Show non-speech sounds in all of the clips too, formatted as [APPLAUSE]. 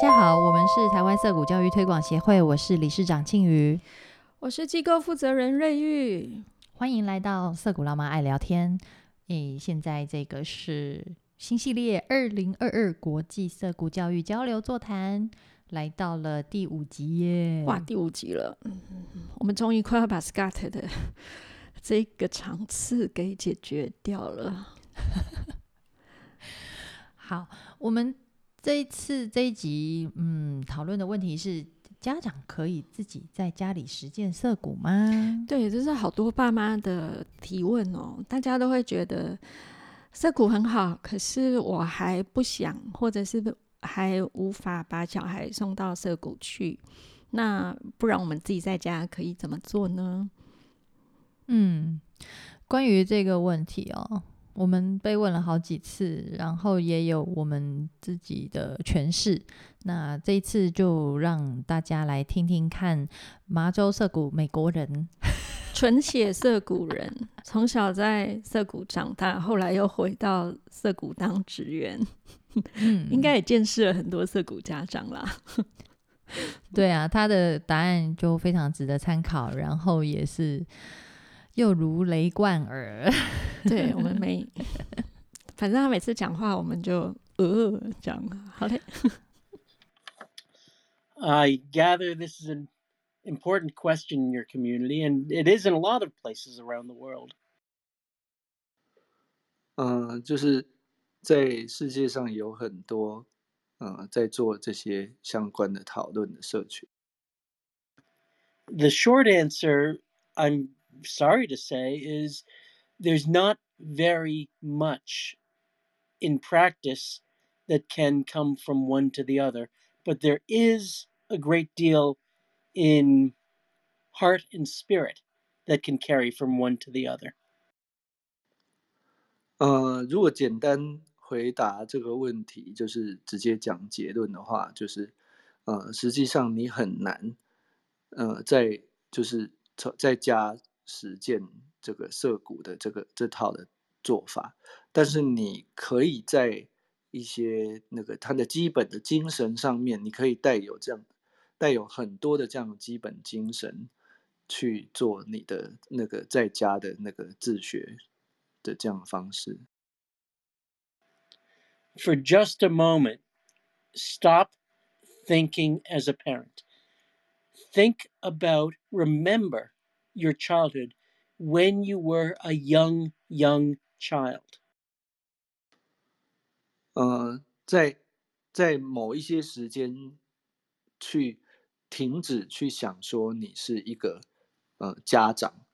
家好，我们是台湾色谷教育推广协会，我是理事长庆瑜，我是机构负责人瑞玉，欢迎来到色谷老妈爱聊天。诶，现在这个是新系列二零二二国际色谷教育交流座谈，来到了第五集耶！哇，第五集了，我们终于快要把 Scott 的 [LAUGHS] 这个场次给解决掉了。[LAUGHS] 好，我们这一次这一集，嗯，讨论的问题是：家长可以自己在家里实践涩谷吗？对，这是好多爸妈的提问哦。大家都会觉得涩谷很好，可是我还不想，或者是还无法把小孩送到涩谷去。那不然我们自己在家可以怎么做呢？嗯，关于这个问题哦。我们被问了好几次，然后也有我们自己的诠释。那这一次就让大家来听听看，麻州涩谷美国人，[LAUGHS] 纯血涩谷人，从小在涩谷长大，后来又回到涩谷当职员，应该也见识了很多涩谷家长啦。[LAUGHS] 对啊，他的答案就非常值得参考，然后也是。又如雷贯耳，对[LAUGHS] 我们每，反正他每次讲话，我们就呃讲好嘞。I gather this is an important question in your community, and it is in a lot of places around the world. 嗯，就是在世界上有很多，呃，在做这些相关的讨论的社群。The short answer, I'm sorry to say, is there's not very much in practice that can come from one to the other, but there is a great deal in heart and spirit that can carry from one to the other. 呃，如果简单回答这个问题，就是直接讲结论的话，就是呃，实际上你很难呃，在就是在家实践 这个涉谷的这个这套的做法，但是你可以在一些那个它的基本的精神上面，你可以带有这样带有很多的这样基本精神去做你的那个在家的那个自学的这样的方式。For just a moment, stop thinking as a parent. Think about, remember. your childhood when you were a young, young child? 呃，在在某一些时间去停止去想说你是一个呃家长，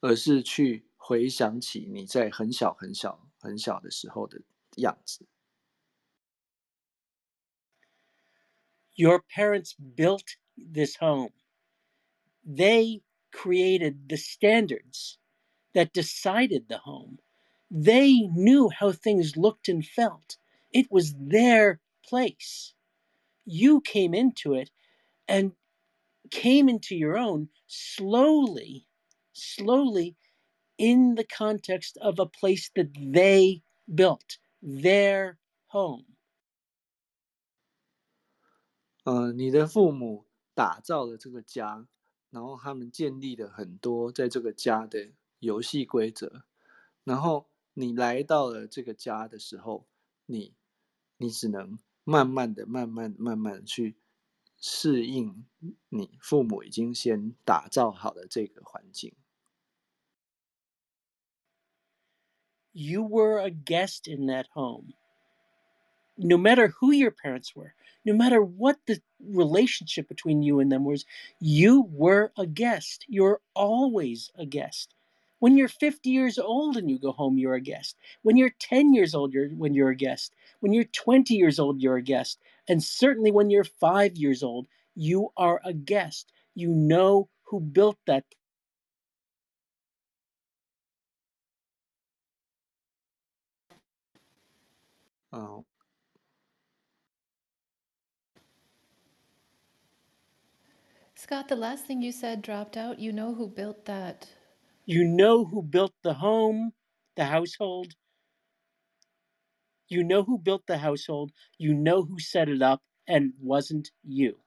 而是去回想起你在很小很小很小的时候的样子。Your parents built this home. They created the standards that decided the home. They knew how things looked and felt. It was their place. You came into it and came into your own slowly, slowly in the context of a place that they built, their home. 呃，你的父母打造了这个家， 然后他们建立了很多在这个家的游戏规则，然后你来到了这个家的时候，你你只能慢慢的、慢慢、慢慢去适应你父母已经先打造好的这个环境。You were a guest in that home. no matter who your parents were, no matter what the relationship between you and them was, you were a guest. You're always a guest. When you're 50 years old and you go home, you're a guest. When you're 10 years old, you're when you're a guest. When you're 20 years old, you're a guest. And certainly when you're 5 years old, you are a guest. You know who built that Oh. Scott, the last thing you said dropped out. You know who built that? You know who built the home, the household. You know who built the household. You know who set it up. and wasn't you.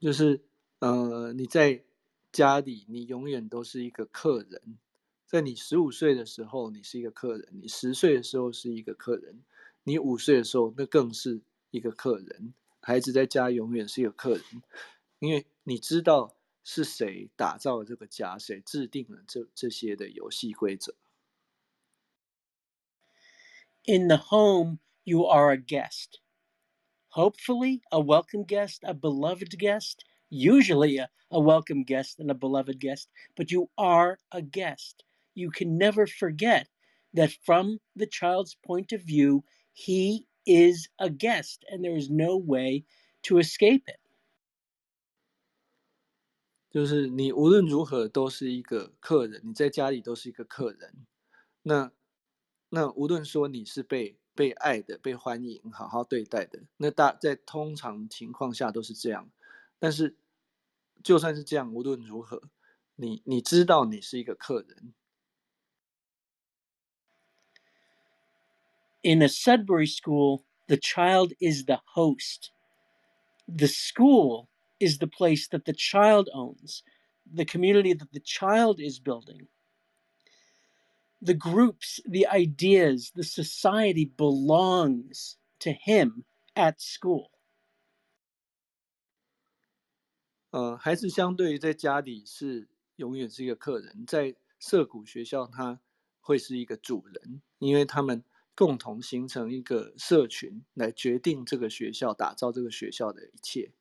就是呃，你在家里，你永远都是一个客人。在你十五岁的时候，你是一个客人；你十岁的时候是一个客人；你五岁的时候，那更是一个客人。 孩子在家永远是一个客人，因为你知道是谁打造了这个家，谁制定了这这些的游戏规则。In the home, you are a guest. Hopefully, a welcome guest, a beloved guest, usually a, a welcome guest and a beloved guest, but you are a guest. You can never forget that from the child's point of view, he is a guest and there is no way to escape it. 就是你无论如何都是一个客人，你在家里都是一个客人。那那无论说你是被被爱的、被欢迎、好好对待的，那大在通常情况下都是这样。但是就算是这样，无论如何，你你知道你是一个客人。In a Sudbury school, the child is the host. The school is the place that the child owns, the community that the child is building. The groups, the ideas, the society belongs to him at school. 呃，孩子相对于在家里是永远是一个客人，在涉谷学校他会是一个主人，因为他们 共同形成一个社群来决定这个学校、打造这个学校的一切。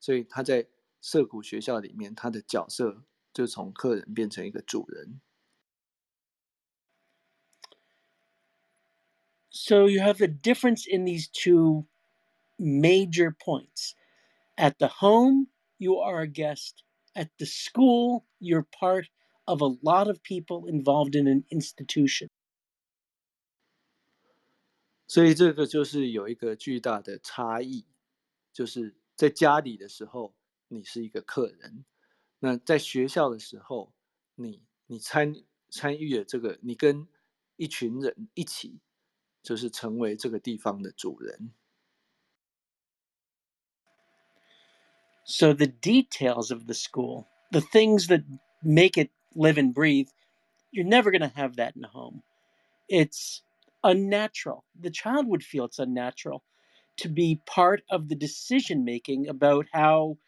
所以他在涉谷学校里面，他的角色就从客人变成一个主人。So you have a difference in these two major points. At the home, you are a guest. At the school, you're part of a lot of people involved in an institution. 所以这个就是有一个巨大的差异，就是在家里的时候，你是一个客人；那在学校的时候，你你参参与了这个，你跟一群人一起，就是成为这个地方的主人。So the details of the school, the things that make it live and breathe, you're never going to have that in a home. It's unnatural. The child would feel it's unnatural to be part of the decision making about how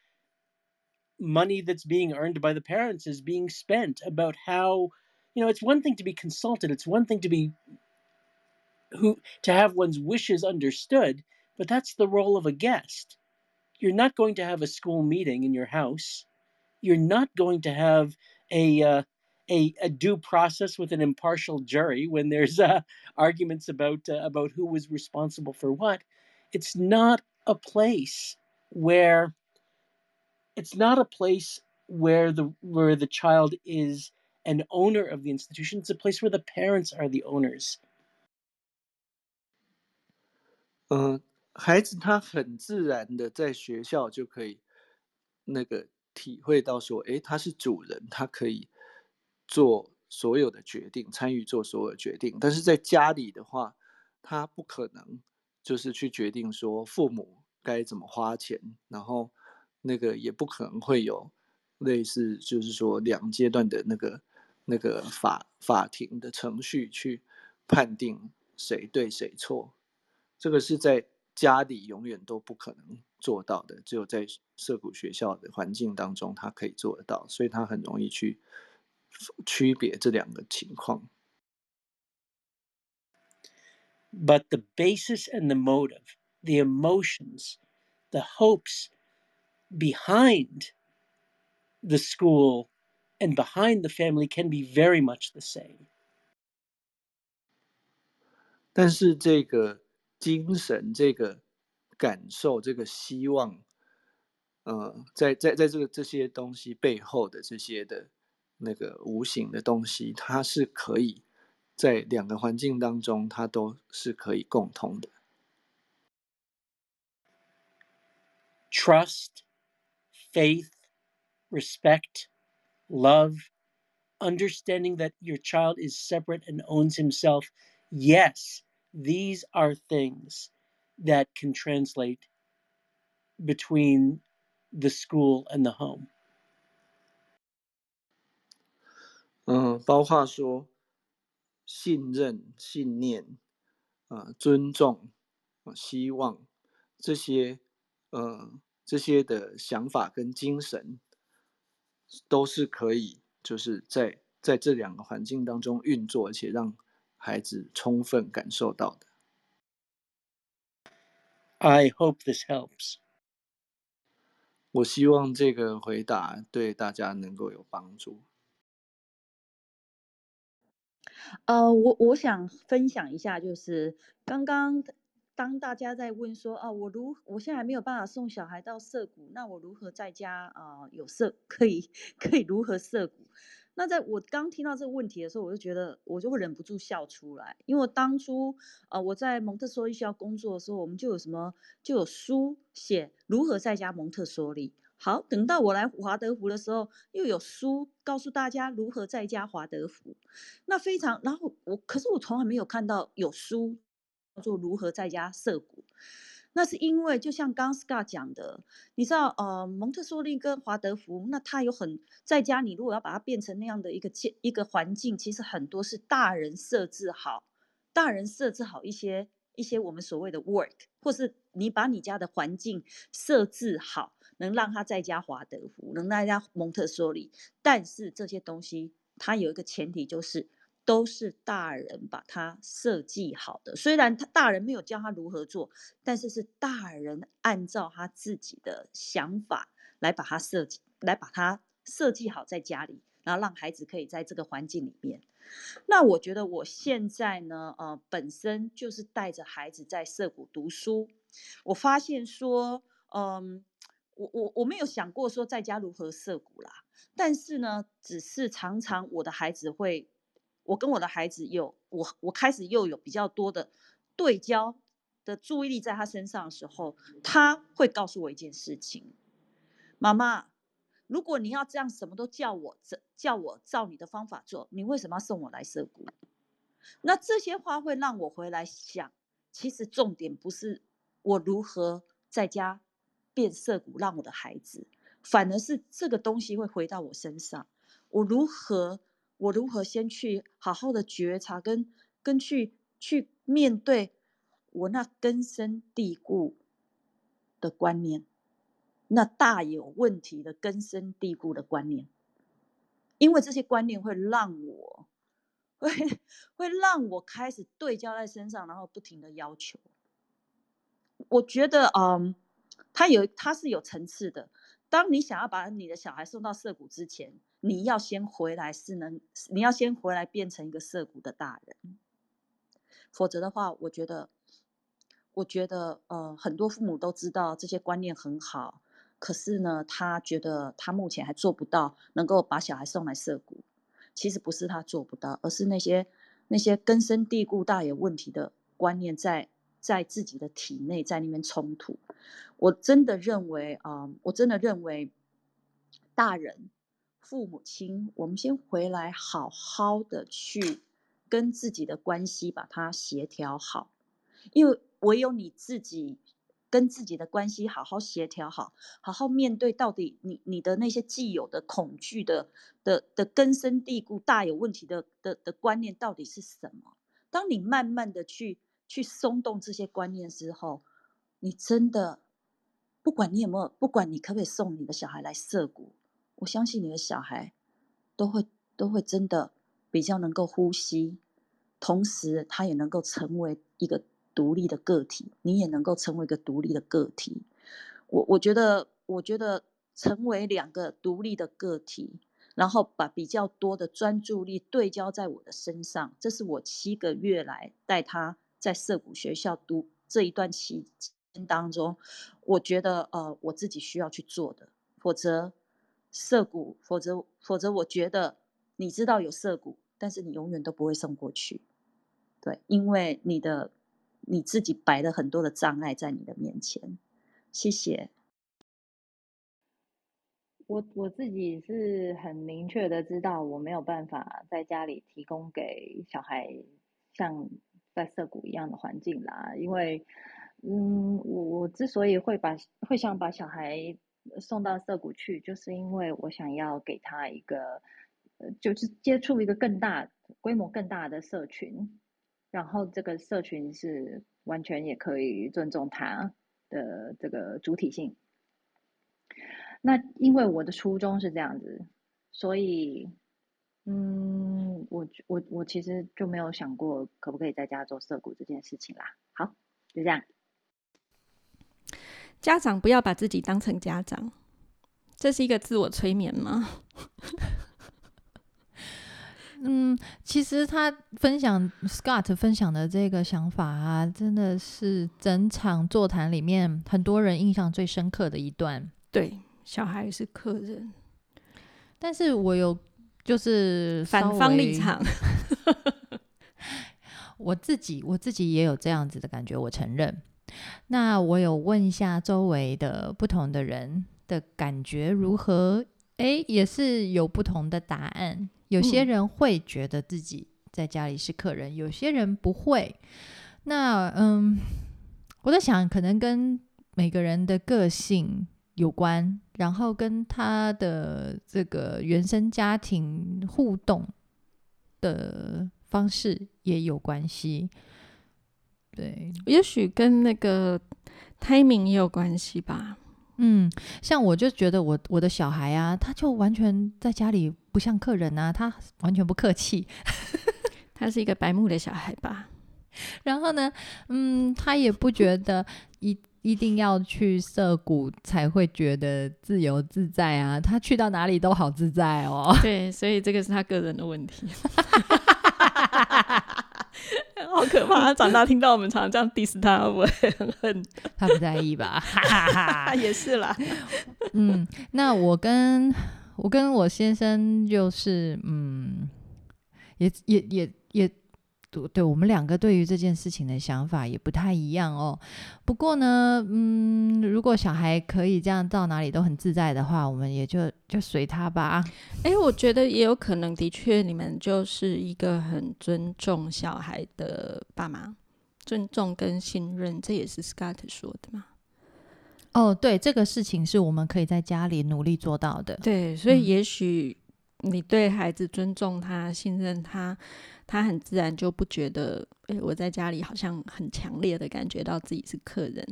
money that's being earned by the parents is being spent, about how, you know, it's one thing to be consulted, it's one thing to be who to have one's wishes understood, but that's the role of a guest. You're not going to have a school meeting in your house. You're not going to have a uh, a, a due process with an impartial jury when there's uh, arguments about uh, about who was responsible for what. It's not a place where it's not a place where the where the child is an owner of the institution. It's a place where the parents are the owners. 嗯、孩子他很自然的在学校就可以那个体会到说，诶，他是主人，他可以 做所有的决定，参与做所有决定。但是在家里的话，他不可能就是去决定说父母该怎么花钱，然后那个也不可能会有类似就是说两阶段的那个那个法法庭的程序去判定谁对谁错。这个是在家里永远都不可能做到的，只有在涉谷学校的环境当中，他可以做得到，所以他很容易去区别这两个情况。but the basis and the motive, the emotions, the hopes behind the school and behind the family can be very much the same. 但是这个精神、这个感受、这个希望，呃，在在在这个这些东西背后的这些的那个无形的东西，它是可以在两个环境当中，它都是可以共通的。 Trust, faith, respect, love, understanding that your child is separate and owns himself. Yes, these are things that can translate between the school and the home. 嗯，包括说信任、信念、啊、尊重、啊、希望这些，呃，这些的想法跟精神，都是可以，就是在在这两个环境当中运作，而且让孩子充分感受到的。I hope this helps. 我希望这个回答对大家能够有帮助。呃，我我想分享一下，就是刚刚当大家在问说，啊，我如我现在还没有办法送小孩到涩谷，那我如何在家啊、有涩可以可以如何涩谷？那在我刚听到这个问题的时候，我就觉得我就会忍不住笑出来，因为当初呃我在蒙特梭利学校工作的时候，我们就有什么就有书写如何在家蒙特梭利。好，等到我来华德福的时候，又有书告诉大家如何在家华德福。那非常，然后我可是我从来没有看到有书叫做如何在家设谷。那是因为就像刚 Scott 讲的，你知道，呃，蒙特梭利跟华德福，那它有很在家，你如果要把它变成那样的一个建一个环境，其实很多是大人设置好，大人设置好一些一些我们所谓的 work，或是你把你家的环境设置好，能让他在家华德福，能让他蒙特梭利，但是这些东西它有一个前提就是。都是大人把它设计好的，虽然他大人没有教他如何做，但是是大人按照他自己的想法来把它设计，来把它设计好在家里，然后让孩子可以在这个环境里面。那我觉得我现在呢，呃，本身就是带着孩子在涩谷读书，我发现说，嗯，我我我没有想过说在家如何涩谷啦，但是呢，只是常常我的孩子会。我跟我的孩子有我，我开始又有比较多的对焦的注意力在他身上的时候，他会告诉我一件事情：妈妈，如果你要这样什么都叫我叫我照你的方法做，你为什么要送我来涩谷？那这些话会让我回来想，其实重点不是我如何在家变涩谷让我的孩子，反而是这个东西会回到我身上，我如何。我如何先去好好的觉察，跟跟去去面对我那根深蒂固的观念，那大有问题的根深蒂固的观念，因为这些观念会让我，会会让我开始对焦在身上，然后不停的要求。我觉得，嗯，它有它是有层次的。当你想要把你的小孩送到涩谷之前，你要先回来是能，你要先回来变成一个涩谷的大人，否则的话，我觉得，我觉得，呃，很多父母都知道这些观念很好，可是呢，他觉得他目前还做不到能够把小孩送来涩谷。其实不是他做不到，而是那些那些根深蒂固、大有问题的观念在在自己的体内在那边冲突。我真的认为啊、我真的认为大人。父母亲，我们先回来好好的去跟自己的关系把它协调好，因为唯有你自己跟自己的关系好好协调好，好好面对到底你你的那些既有的恐惧的的的根深蒂固、大有问题的的的观念到底是什么？当你慢慢的去去松动这些观念之后，你真的不管你有没有，不管你可不可以送你的小孩来涉谷。我相信你的小孩都会都会真的比较能够呼吸，同时他也能够成为一个独立的个体，你也能够成为一个独立的个体。我我觉得，我觉得成为两个独立的个体，然后把比较多的专注力对焦在我的身上，这是我七个月来带他在涉谷学校读这一段期间当中，我觉得呃我自己需要去做的，否则。涉谷，否则否则，我觉得你知道有涉谷，但是你永远都不会送过去，对，因为你的你自己摆了很多的障碍在你的面前。谢谢。我我自己是很明确的知道，我没有办法在家里提供给小孩像在涩谷一样的环境啦。因为，嗯，我我之所以会把会想把小孩送到涩谷去，就是因为我想要给他一个，就是接触一个更大规模更大的社群，然后这个社群是完全也可以尊重他的这个主体性。那因为我的初衷是这样子，所以，嗯，我我我其实就没有想过可不可以在家做涩谷这件事情啦。好，就这样。家长不要把自己当成家长，这是一个自我催眠吗？[LAUGHS] 嗯，其实他分享 Scott 分享的这个想法啊，真的是整场座谈里面很多人印象最深刻的一段。对，小孩是客人，但是我有就是反方立场，[LAUGHS] 我自己我自己也有这样子的感觉，我承认。那我有问一下周围的不同的人的感觉如何？诶，也是有不同的答案。有些人会觉得自己在家里是客人，有些人不会。那嗯，我在想，可能跟每个人的个性有关，然后跟他的这个原生家庭互动的方式也有关系。对，也许跟那个 timing 也有关系吧。嗯，像我就觉得我我的小孩啊，他就完全在家里不像客人啊，他完全不客气，[LAUGHS] 他是一个白目的小孩吧。然后呢，嗯，他也不觉得一一定要去涩谷才会觉得自由自在啊，他去到哪里都好自在哦。对，所以这个是他个人的问题。[LAUGHS] 好可怕！他长大听到我们常常这样 diss 他，会不会很恨？他不在意吧？哈哈也是啦。嗯，那我跟我跟我先生就是，嗯，也也也也。对，我们两个对于这件事情的想法也不太一样哦。不过呢，嗯，如果小孩可以这样到哪里都很自在的话，我们也就就随他吧。哎，我觉得也有可能，的确，你们就是一个很尊重小孩的爸妈，尊重跟信任，这也是 Scott 说的嘛。哦，对，这个事情是我们可以在家里努力做到的。对，所以也许你对孩子尊重他、信任他。他很自然就不觉得，哎，我在家里好像很强烈的感觉到自己是客人，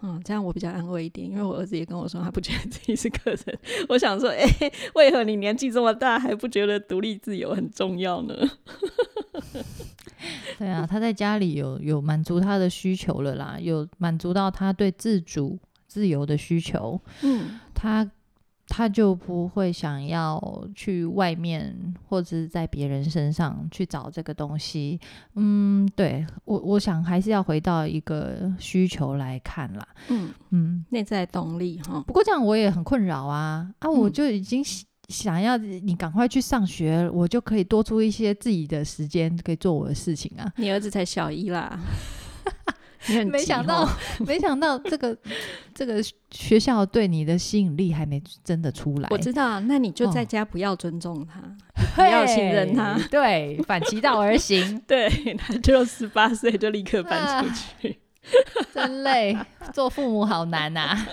嗯，这样我比较安慰一点，因为我儿子也跟我说他不觉得自己是客人。[LAUGHS] 我想说，哎，为何你年纪这么大还不觉得独立自由很重要呢？[LAUGHS] 对啊，他在家里有有满足他的需求了啦，有满足到他对自主自由的需求，嗯，他。他就不会想要去外面或者是在别人身上去找这个东西。嗯，对我，我想还是要回到一个需求来看啦。嗯嗯，内在动力哈。不过这样我也很困扰啊啊！我就已经想要你赶快去上学，我就可以多出一些自己的时间，可以做我的事情啊。你儿子才小一啦。[LAUGHS] 没想到，没想到这个这个学校对你的吸引力还没真的出来。我知道，那你就在家不要尊重他，[LAUGHS] 不要信任他，对，反其道而行。对，他就十八岁就立刻搬出去，真累，做父母好难呐。[LAUGHS]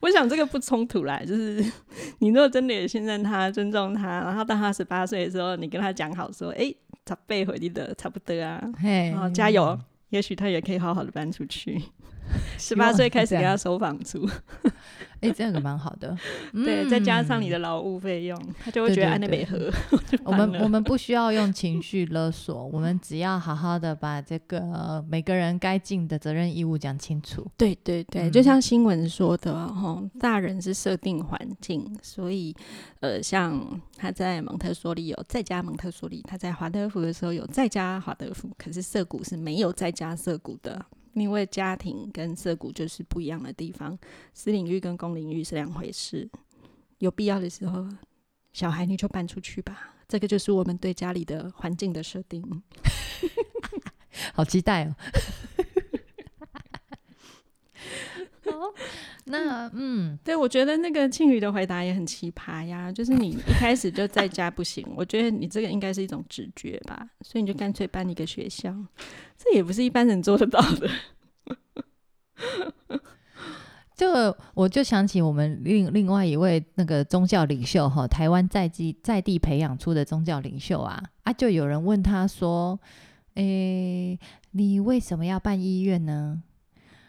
我想这个不冲突啦，就是 [LAUGHS] 你如果真的也信任他、尊重他，然后到他十八岁的时候，你跟他讲好说，哎。他背回你的差不多啊，然后加油，也许他也可以好好的搬出去。十八岁开始给他收房租，[LAUGHS] 哎，这样子蛮好的。[LAUGHS] 对，再加上你的劳务费用，他就会觉得安内美和。我们我们不需要用情绪勒索，我们只要好好的把这个每个人该尽的责任义务讲清楚。对对对，就像新闻说的哈，大人是设定环境，所以呃，像他在蒙特梭利有在家蒙特梭利，他在华德福的时候有在家华德福，可是涩谷是没有在家涩谷的。因为家庭跟社谷就是不一样的地方，私领域跟公领域是两回事。有必要的时候，小孩你就搬出去吧。这个就是我们对家里的环境的设定。好期待哦！[LAUGHS] [LAUGHS] [LAUGHS] 那嗯，对，我觉得那个庆宇的回答也很奇葩呀，就是你一开始就在家不行，我觉得你这个应该是一种直觉吧，所以你就干脆搬一个学校，这也不是一般人做得到的。这个我就想起我们另另外一位那个宗教领袖哈，台湾在地在地培养出的宗教领袖啊啊，就有人问他说：“诶，你为什么要办医院呢？”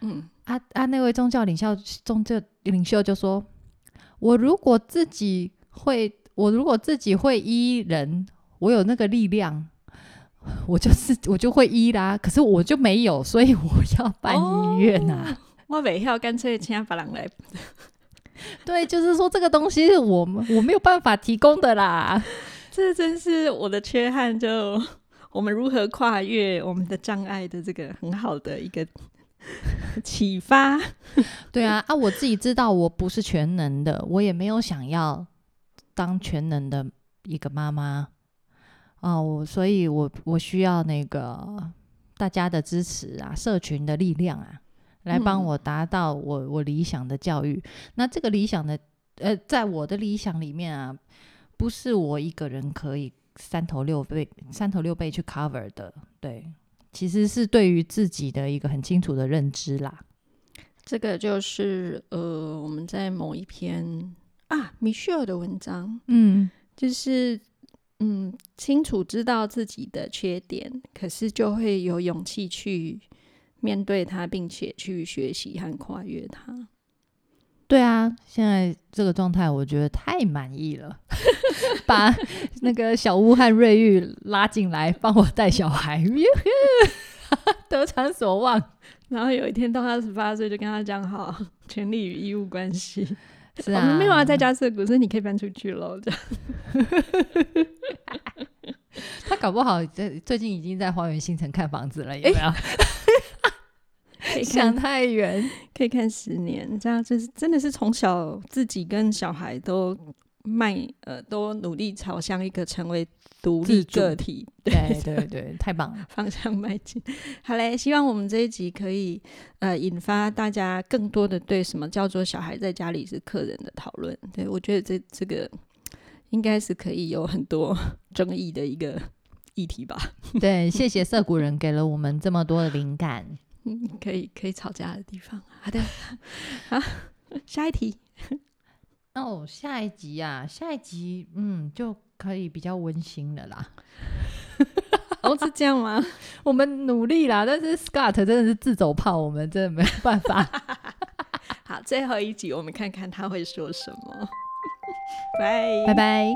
嗯，啊啊，那位宗教领袖宗教领袖就说：“我如果自己会，我如果自己会医人，我有那个力量，我就是我就会医啦。可是我就没有，所以我要办医院啊。我没要干脆请别人来。[LAUGHS] 对，就是说这个东西是我们我没有办法提供的啦。[LAUGHS] 这真是我的缺憾，就我们如何跨越我们的障碍的这个很好的一个。[LAUGHS] 启发，对啊啊！我自己知道我不是全能的，我也没有想要当全能的一个妈妈啊，我所以，我我需要那个大家的支持啊，社群的力量啊，来帮我达到我我理想的教育。那这个理想的呃，在我的理想里面啊，不是我一个人可以三头六臂三头六臂去 cover 的，对。其实是对于自己的一个很清楚的认知啦。这个就是呃，我们在某一篇啊米歇尔的文章，嗯，就是嗯，清楚知道自己的缺点，可是就会有勇气去面对它，并且去学习和跨越它。对啊，现在这个状态我觉得太满意了，[LAUGHS] 把那个小屋和瑞玉拉进来帮我带小孩，[LAUGHS] 得偿所望。然后有一天到他十八岁，就跟他讲好权利与义务关系。是啊，我们没有要在家设股，所以你可以搬出去喽。这样，[LAUGHS] 他搞不好最最近已经在花园新城看房子了，有没有？想太远，可以看十年，这样就是真的是从小自己跟小孩都迈呃都努力朝向一个成为独立个体，对对对，太棒了，[LAUGHS] 方向迈进。好嘞，希望我们这一集可以呃引发大家更多的对什么叫做小孩在家里是客人的讨论。对我觉得这这个应该是可以有很多 [LAUGHS] 争议的一个议题吧。[LAUGHS] 对，谢谢涩谷人给了我们这么多的灵感。嗯，可以可以吵架的地方。好的，好，下一题。哦，下一集啊，下一集，嗯，就可以比较温馨了啦。[LAUGHS] 哦，是这样吗？[LAUGHS] 我们努力啦，但是 Scott 真的是自走炮，我们真的没有办法。[LAUGHS] 好，最后一集我们看看他会说什么。拜拜拜。